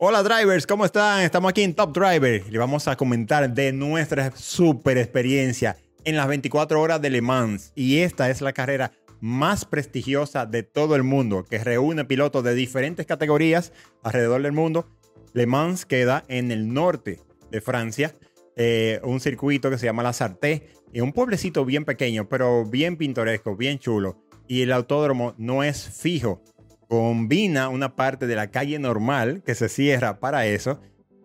Hola drivers, ¿cómo están? Estamos aquí en Top Driver y vamos a comentar de nuestra super experiencia en las 24 horas de Le Mans. Y esta es la carrera más prestigiosa de todo el mundo, que reúne pilotos de diferentes categorías alrededor del mundo. Le Mans queda en el norte de Francia, eh, un circuito que se llama La Sarté, y un pueblecito bien pequeño, pero bien pintoresco, bien chulo. Y el autódromo no es fijo, combina una parte de la calle normal que se cierra para eso.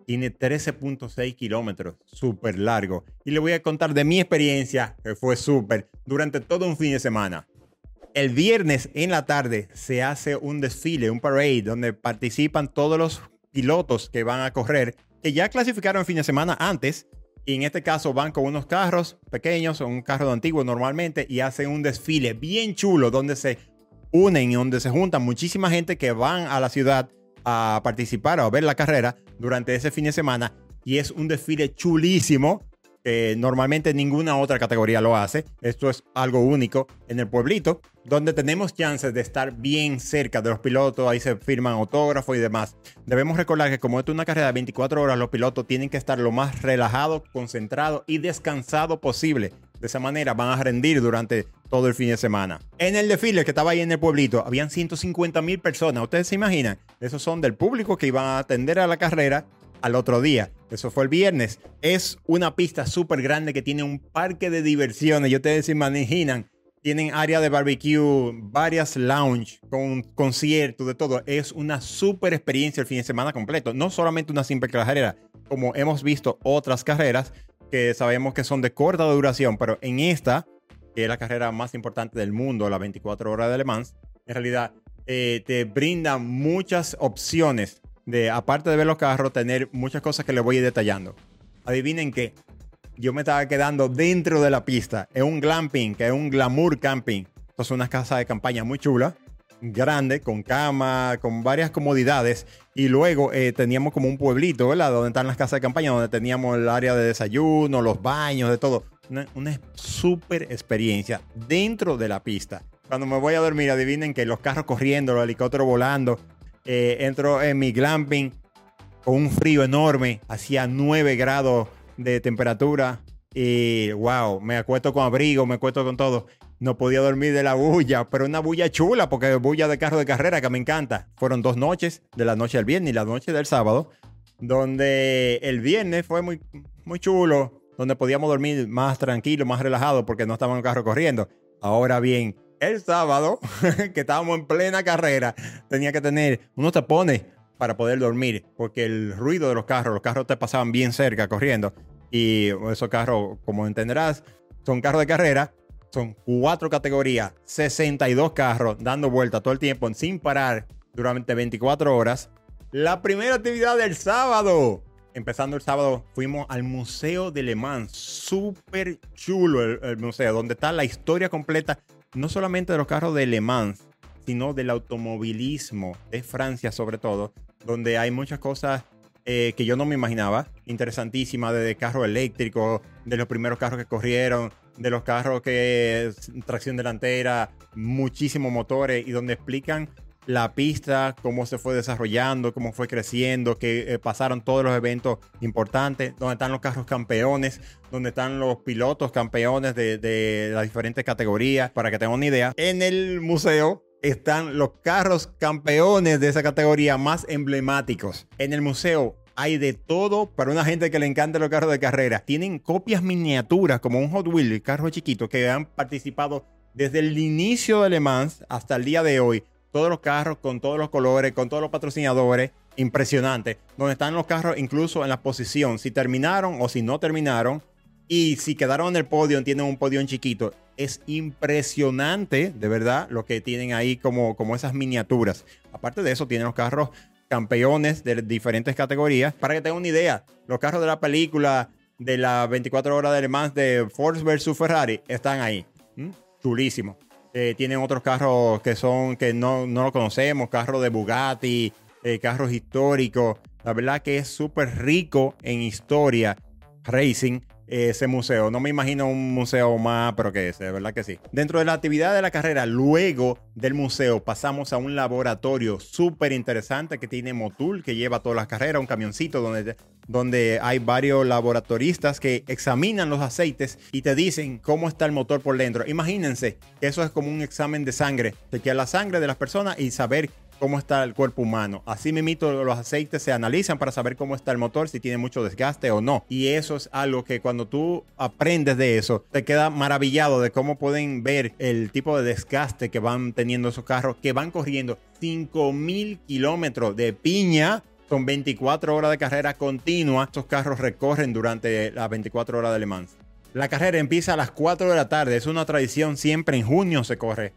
Tiene 13.6 kilómetros, súper largo. Y le voy a contar de mi experiencia, que fue súper, durante todo un fin de semana. El viernes en la tarde se hace un desfile, un parade, donde participan todos los pilotos que van a correr, que ya clasificaron el fin de semana antes. Y en este caso van con unos carros pequeños, un carro antiguo normalmente, y hacen un desfile bien chulo donde se unen y donde se juntan muchísima gente que van a la ciudad a participar o a ver la carrera durante ese fin de semana. Y es un desfile chulísimo. que normalmente ninguna otra categoría lo hace. Esto es algo único en el pueblito, donde tenemos chances de estar bien cerca de los pilotos. Ahí se firman autógrafos y demás. Debemos recordar que como es una carrera de 24 horas, los pilotos tienen que estar lo más relajados, concentrados y descansados posible. De esa manera van a rendir durante todo el fin de semana. En el desfile que estaba ahí en el pueblito, habían 150 mil personas. Ustedes se imaginan, esos son del público que iban a atender a la carrera al otro día. Eso fue el viernes. Es una pista súper grande que tiene un parque de diversiones. Y ustedes se imaginan, tienen área de barbecue, varias lounge con conciertos, de todo. Es una súper experiencia el fin de semana completo. No solamente una simple carrera, como hemos visto otras carreras que sabemos que son de corta duración, pero en esta que es la carrera más importante del mundo, la 24 horas de Le Mans, en realidad eh, te brinda muchas opciones de, aparte de ver los carros, tener muchas cosas que les voy a ir detallando. Adivinen qué, yo me estaba quedando dentro de la pista, en un glamping, que es un glamour camping. es una casa de campaña muy chula, grande, con cama, con varias comodidades. Y luego eh, teníamos como un pueblito, ¿verdad? Donde están las casas de campaña, donde teníamos el área de desayuno, los baños, de todo una, una super experiencia dentro de la pista. Cuando me voy a dormir, adivinen que los carros corriendo, los helicópteros volando. Eh, entro en mi glamping con un frío enorme, hacía 9 grados de temperatura. Y wow, me acuesto con abrigo, me acuesto con todo. No podía dormir de la bulla, pero una bulla chula, porque bulla de carro de carrera que me encanta. Fueron dos noches, de la noche del viernes y la noche del sábado, donde el viernes fue muy, muy chulo donde podíamos dormir más tranquilo, más relajado, porque no estábamos en el carro corriendo. Ahora bien, el sábado, que estábamos en plena carrera, tenía que tener unos tapones para poder dormir, porque el ruido de los carros, los carros te pasaban bien cerca corriendo. Y esos carros, como entenderás, son carros de carrera, son cuatro categorías, 62 carros dando vuelta todo el tiempo sin parar durante 24 horas. La primera actividad del sábado empezando el sábado, fuimos al Museo de Le Mans. Súper chulo el, museo, donde está la historia completa, no solamente de los carros de Le Mans, sino del automovilismo de Francia sobre todo, donde hay muchas cosas eh, que yo no me imaginaba, interesantísimas, de carros eléctricos, de los primeros carros que corrieron, de los carros que tracción delantera, muchísimos motores y donde explican la pista, cómo se fue desarrollando, cómo fue creciendo, que eh, pasaron todos los eventos importantes, donde están los carros campeones, donde están los pilotos campeones de, las diferentes categorías, para que tengan una idea. En el museo están los carros campeones de esa categoría más emblemáticos. En el museo hay de todo para una gente que le encanta los carros de carrera. Tienen copias miniaturas como un Hot Wheels, carro chiquito, que han participado desde el inicio de Le Mans hasta el día de hoy todos los carros con todos los colores, con todos los patrocinadores. Impresionante. Donde están los carros incluso en la posición, si terminaron o si no terminaron. Y si quedaron en el podio, tienen un podio chiquito. Es impresionante, de verdad, lo que tienen ahí como, como esas miniaturas. Aparte de eso, tienen los carros campeones de diferentes categorías. Para que tengan una idea, los carros de la película de las 24 horas de Le Mans de Ford versus Ferrari están ahí. ¿Mm? Chulísimo. Eh, tienen otros carros que son que no, no lo conocemos, carros de Bugatti, eh, carros históricos. La verdad que es súper rico en historia racing ese museo. No me imagino un museo más, pero que ese, de verdad que sí. Dentro de la actividad de la carrera, luego del museo, pasamos a un laboratorio súper interesante que tiene Motul, que lleva todas las carreras, un camioncito donde, donde hay varios laboratoristas que examinan los aceites y te dicen cómo está el motor por dentro. Imagínense eso es como un examen de sangre, chequear la sangre de las personas y saber cómo está el cuerpo humano. Así mismo los aceites se analizan para saber cómo está el motor, si tiene mucho desgaste o no. Y eso es algo que cuando tú aprendes de eso, te queda maravillado de cómo pueden ver el tipo de desgaste que van teniendo esos carros que van corriendo 5000 kilómetros de piña. Son 24 horas de carrera continua. Estos carros recorren durante las 24 horas de Le Mans. La carrera empieza a las 4 de la tarde. Es una tradición. Siempre en junio se corre.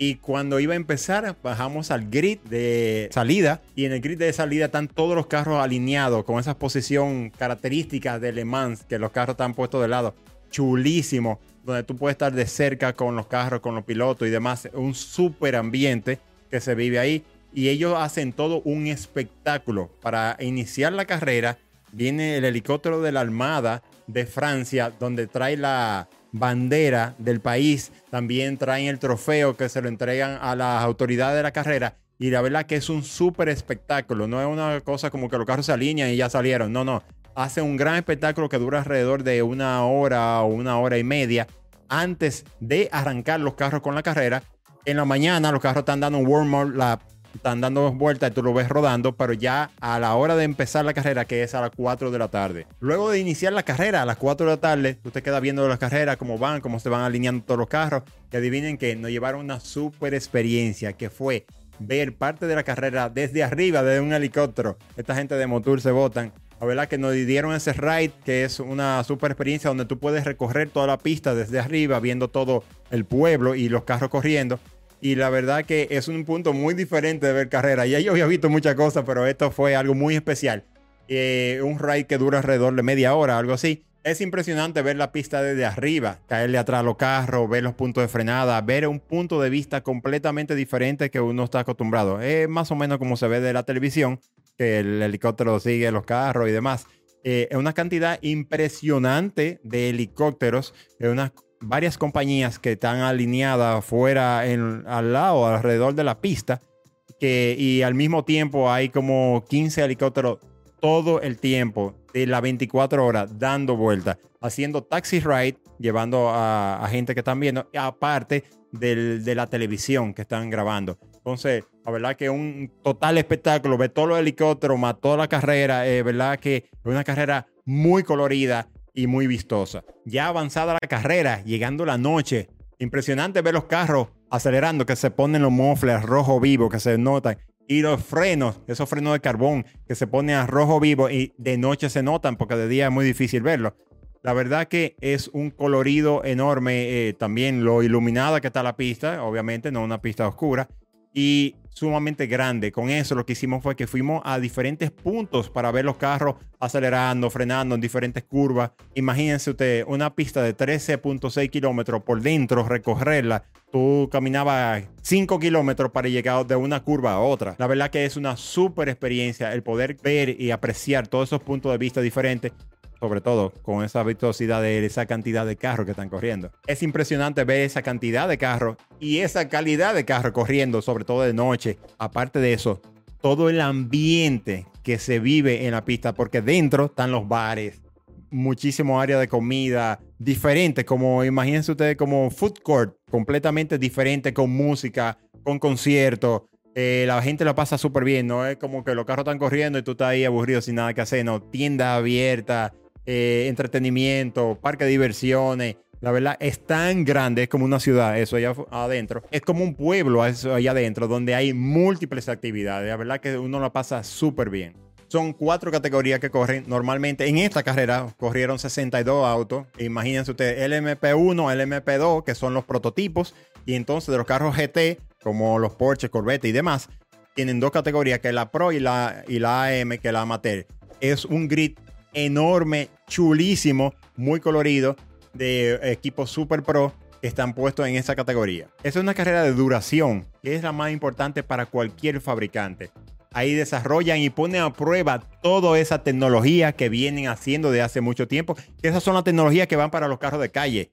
Y cuando iba a empezar, bajamos al grid de salida. Y en el grid de salida están todos los carros alineados con esa posición característica de Le Mans, que los carros están puestos de lado. Chulísimo, donde tú puedes estar de cerca con los carros, con los pilotos y demás. Un súper ambiente que se vive ahí. Y ellos hacen todo un espectáculo. Para iniciar la carrera, viene el helicóptero de la Armada de Francia, donde trae la, bandera del país. También traen el trofeo que se lo entregan a las autoridades de la carrera. Y la verdad que es un súper espectáculo. No es una cosa como que los carros se alinean y ya salieron. No, no. Hace un gran espectáculo que dura alrededor de una hora o una hora y media antes de arrancar los carros con la carrera. En la mañana los carros están dando un warm-up lap están dando vueltas y tú lo ves rodando, pero ya a la hora de empezar la carrera, que es a las 4 de la tarde. Luego de iniciar la carrera a las 4 de la tarde, tú te quedas viendo las carreras, cómo van, cómo se van alineando todos los carros. Y adivinen que nos llevaron una super experiencia que fue ver parte de la carrera desde arriba, desde un helicóptero. Esta gente de Motul se votan. La verdad que nos dieron ese ride, que es una super experiencia donde tú puedes recorrer toda la pista desde arriba, viendo todo el pueblo y los carros corriendo. Y la verdad que es un punto muy diferente de ver carrera. Ya yo había visto muchas cosas, pero esto fue algo muy especial. Eh, un ride que dura alrededor de media hora, algo así. Es impresionante ver la pista desde arriba, caerle atrás a los carros, ver los puntos de frenada, ver un punto de vista completamente diferente que uno está acostumbrado. Es más o menos como se ve de la televisión, que el helicóptero sigue los carros y demás. Eh, es una cantidad impresionante de helicópteros, es una varias compañías que están alineadas fuera, en, al lado, alrededor de la pista, que, y al mismo tiempo hay como 15 helicópteros todo el tiempo, de las 24 horas, dando vueltas, haciendo taxi ride, llevando a, gente que están viendo, aparte de la televisión que están grabando. Entonces, la verdad que un total espectáculo, ver todos los helicópteros, más toda la carrera, es verdad que una carrera muy colorida, y muy vistosa. Ya avanzada la carrera, llegando la noche, impresionante ver los carros acelerando, que se ponen los mofles rojo vivo, que se notan. Y los frenos, esos frenos de carbón que se ponen a rojo vivo y de noche se notan porque de día es muy difícil verlo. La verdad que es un colorido enorme, eh, también lo iluminada que está la pista, obviamente no una pista oscura y sumamente grande. Con eso lo que hicimos fue que fuimos a diferentes puntos para ver los carros acelerando, frenando en diferentes curvas. Imagínense usted una pista de 13.6 kilómetros por dentro, recorrerla. Tú caminabas 5 kilómetros para llegar de una curva a otra. La verdad que es una súper experiencia el poder ver y apreciar todos esos puntos de vista diferentes sobre todo con esa vistosidad de esa cantidad de carros que están corriendo. Es impresionante ver esa cantidad de carros y esa calidad de carros corriendo, sobre todo de noche. Aparte de eso, todo el ambiente que se vive en la pista, porque dentro están los bares, muchísimo área de comida diferente, como imagínense ustedes como food court, completamente diferente, con música, con conciertos. Eh, la gente la pasa súper bien, no es como que los carros están corriendo y tú estás ahí aburrido sin nada que hacer, no, tienda abierta, eh, entretenimiento, parque de diversiones. La verdad es tan grande, es como una ciudad, eso allá adentro. Es como un pueblo eso allá adentro, donde hay múltiples actividades. La verdad que uno la pasa súper bien. Son cuatro categorías que corren. Normalmente en esta carrera corrieron 62 autos. Imagínense ustedes, el MP1, el MP2, que son los prototipos. Y entonces de los carros GT, como los Porsche, Corvette y demás, tienen dos categorías, que es la Pro y la, y la AM, que es la Amateur. Es un grid enorme, chulísimo, muy colorido, de equipos super pro que están puestos en esa categoría. Es una carrera de duración, que es la más importante para cualquier fabricante. ahí desarrollan y ponen a prueba toda esa tecnología que vienen haciendo de hace mucho tiempo. Esas son las tecnologías que van para los carros de calle.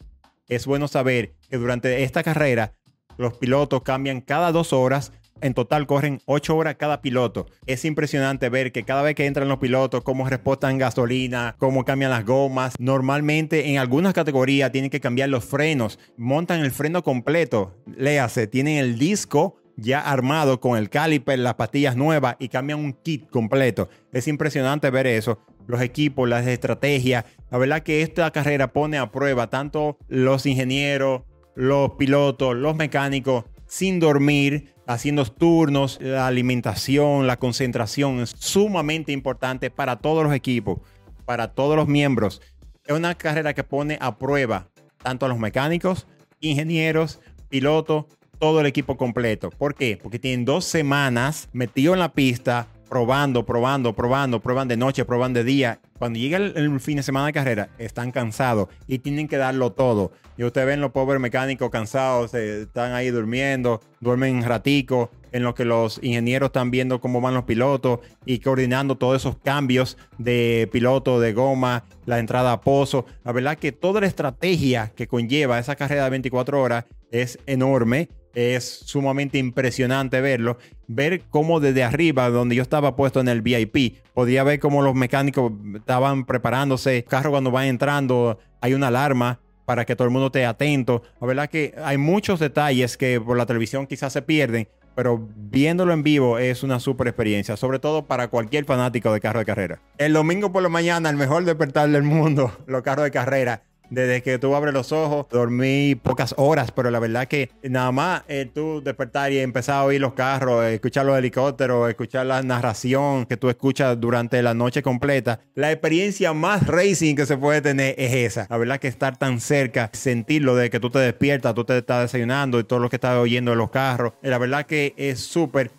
Es bueno saber que durante esta carrera los pilotos cambian cada dos horas en total corren 8 horas cada piloto. Es impresionante ver que cada vez que entran los pilotos, cómo respotan gasolina, cómo cambian las gomas. Normalmente en algunas categorías tienen que cambiar los frenos. Montan el freno completo. Léase, tienen el disco ya armado con el caliper, las pastillas nuevas y cambian un kit completo. Es impresionante ver eso. Los equipos, las estrategias. La verdad que esta carrera pone a prueba tanto los ingenieros, los pilotos, los mecánicos, sin dormir, haciendo turnos, la alimentación, la concentración es sumamente importante para todos los equipos, para todos los miembros. Es una carrera que pone a prueba tanto a los mecánicos, ingenieros, pilotos, todo el equipo completo. ¿Por qué? Porque tienen dos semanas metido en la pista, probando, probando, probando, prueban de noche, prueban de día. Cuando llega el, fin de semana de carrera, están cansados y tienen que darlo todo. Y ustedes ven los pobres mecánicos cansados, están ahí durmiendo, duermen ratico, en lo que los ingenieros están viendo cómo van los pilotos y coordinando todos esos cambios de piloto, de goma, la entrada a pozo. La verdad que toda la estrategia que conlleva esa carrera de 24 horas es enorme es sumamente impresionante verlo. Ver cómo desde arriba, donde yo estaba puesto en el VIP, podía ver cómo los mecánicos estaban preparándose. El carro cuando va entrando, hay una alarma para que todo el mundo esté atento. La verdad que hay muchos detalles que por la televisión quizás se pierden, pero viéndolo en vivo es una super experiencia, sobre todo para cualquier fanático de carro de carrera. El domingo por la mañana, el mejor despertar del mundo, los carros de carrera. Desde que tú abres los ojos, dormí pocas horas, pero la verdad que nada más eh, tú despertar y empezar a oír los carros, escuchar los helicópteros, escuchar la narración que tú escuchas durante la noche completa, la experiencia más racing que se puede tener es esa. La verdad que estar tan cerca, sentirlo de que tú te despiertas, tú te estás desayunando y todo lo que estás oyendo de los carros, eh, la verdad que es súper.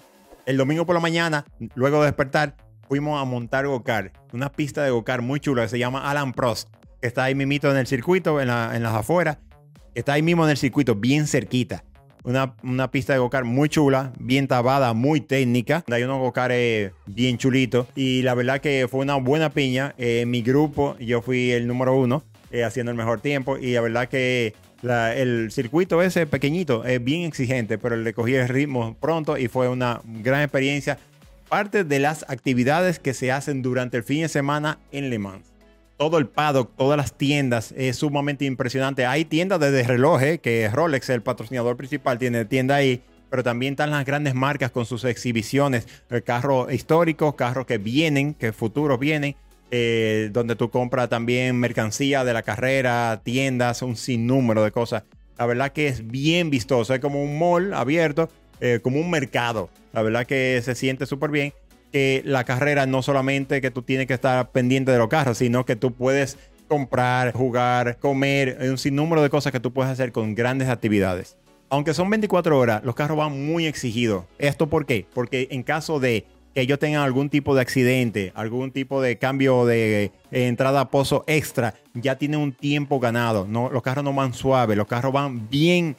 El domingo por la mañana, luego de despertar, fuimos a montar go-kart, una pista de go-kart muy chula que se llama Alan Prost está ahí mismito en el circuito, en, las afueras. Está ahí mismo en el circuito, bien cerquita. Una, pista de go muy chula, bien tabada, muy técnica. Hay unos go bien chulitos. Y la verdad que fue una buena piña. Eh, en mi grupo, yo fui el número uno, eh, haciendo el mejor tiempo. Y la verdad que el circuito ese pequeñito es bien exigente, pero le cogí el ritmo pronto y fue una gran experiencia. Parte de las actividades que se hacen durante el fin de semana en Le Mans todo el paddock, todas las tiendas, es sumamente impresionante. Hay tiendas de relojes, que Rolex, el patrocinador principal, tiene tienda ahí, pero también están las grandes marcas con sus exhibiciones, eh, carros históricos, carros que vienen, que futuros vienen, eh, donde tú compras también mercancía de la carrera, tiendas, un sinnúmero de cosas. La verdad que es bien vistoso, es como un mall abierto, eh, como un mercado. La verdad que se siente súper bien la carrera no solamente que tú tienes que estar pendiente de los carros, sino que tú puedes comprar, jugar, comer, un sinnúmero de cosas que tú puedes hacer con grandes actividades. Aunque son 24 horas, los carros van muy exigidos. ¿Esto por qué? Porque en caso de que ellos tengan algún tipo de accidente, algún tipo de cambio de eh, entrada a pozo extra, ya tienen un tiempo ganado. No, los carros no van suaves, los carros van bien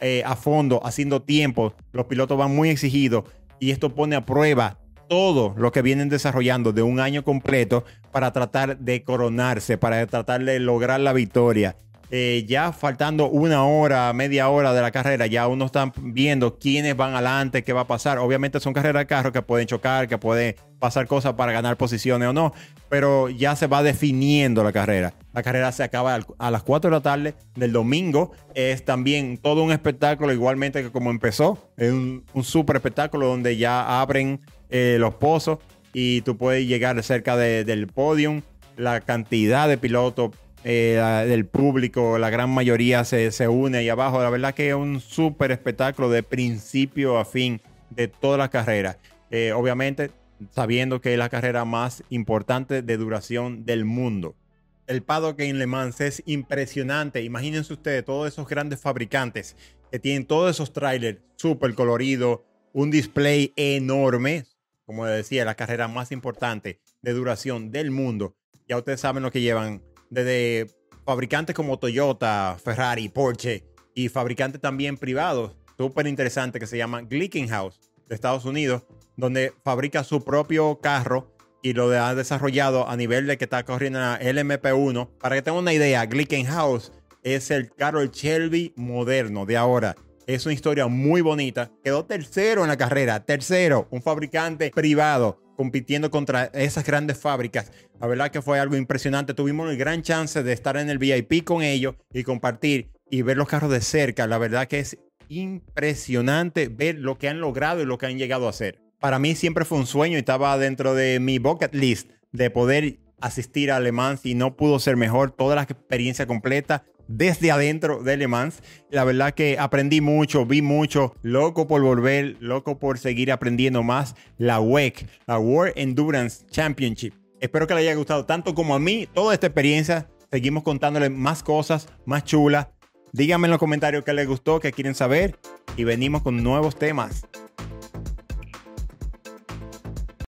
eh, a fondo, haciendo tiempo. Los pilotos van muy exigidos y esto pone a prueba todo lo que vienen desarrollando de un año completo para tratar de coronarse, para tratar de lograr la victoria. Eh, ya faltando una hora, media hora de la carrera, ya uno está viendo quiénes van adelante, qué va a pasar. Obviamente son carreras de carro que pueden chocar, que pueden pasar cosas para ganar posiciones o no, pero ya se va definiendo la carrera. La carrera se acaba a las 4 de la tarde del domingo. Es también todo un espectáculo, igualmente que como empezó. Es un, un súper espectáculo donde ya abren eh, los pozos y tú puedes llegar cerca del podium. La cantidad de pilotos eh, del público, la gran mayoría se, une ahí abajo. La verdad que es un súper espectáculo de principio a fin de toda la carrera. Eh, obviamente, sabiendo que es la carrera más importante de duración del mundo. El paddock en Le Mans es impresionante. Imagínense ustedes todos esos grandes fabricantes que tienen todos esos trailers súper coloridos, un display enorme, como decía, la carrera más importante de duración del mundo. Ya ustedes saben lo que llevan desde fabricantes como Toyota, Ferrari, Porsche y fabricantes también privados, súper interesante que se llama Glickenhaus de Estados Unidos, donde fabrica su propio carro y lo ha desarrollado a nivel de que está corriendo en la LMP1. Para que tengan una idea, Glickenhaus es el carro Shelby moderno de ahora. Es una historia muy bonita. Quedó tercero en la carrera. Tercero, un fabricante privado compitiendo contra esas grandes fábricas. La verdad que fue algo impresionante. Tuvimos el gran chance de estar en el VIP con ellos y compartir y ver los carros de cerca. La verdad que es impresionante ver lo que han logrado y lo que han llegado a hacer. Para mí siempre fue un sueño y estaba dentro de mi bucket list de poder asistir a Le Mans y no pudo ser mejor. Toda la experiencia completa desde adentro de Le Mans. La verdad que aprendí mucho, vi mucho, loco por volver, loco por seguir aprendiendo más. La WEC, la World Endurance Championship. Espero que les haya gustado tanto como a mí toda esta experiencia. Seguimos contándoles más cosas, más chulas. Díganme en los comentarios qué les gustó, qué quieren saber y venimos con nuevos temas.